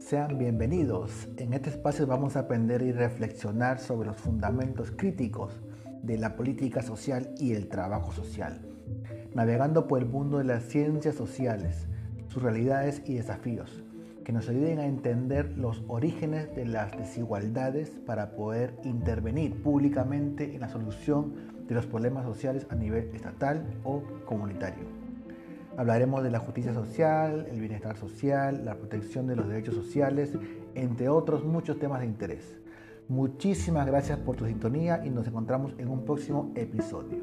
Sean bienvenidos. En este espacio vamos a aprender y reflexionar sobre los fundamentos críticos de la política social y el trabajo social, navegando por el mundo de las ciencias sociales, sus realidades y desafíos, que nos ayuden a entender los orígenes de las desigualdades para poder intervenir públicamente en la solución de los problemas sociales a nivel estatal o comunitario. Hablaremos de la justicia social, el bienestar social, la protección de los derechos sociales, entre otros muchos temas de interés. Muchísimas gracias por tu sintonía y nos encontramos en un próximo episodio.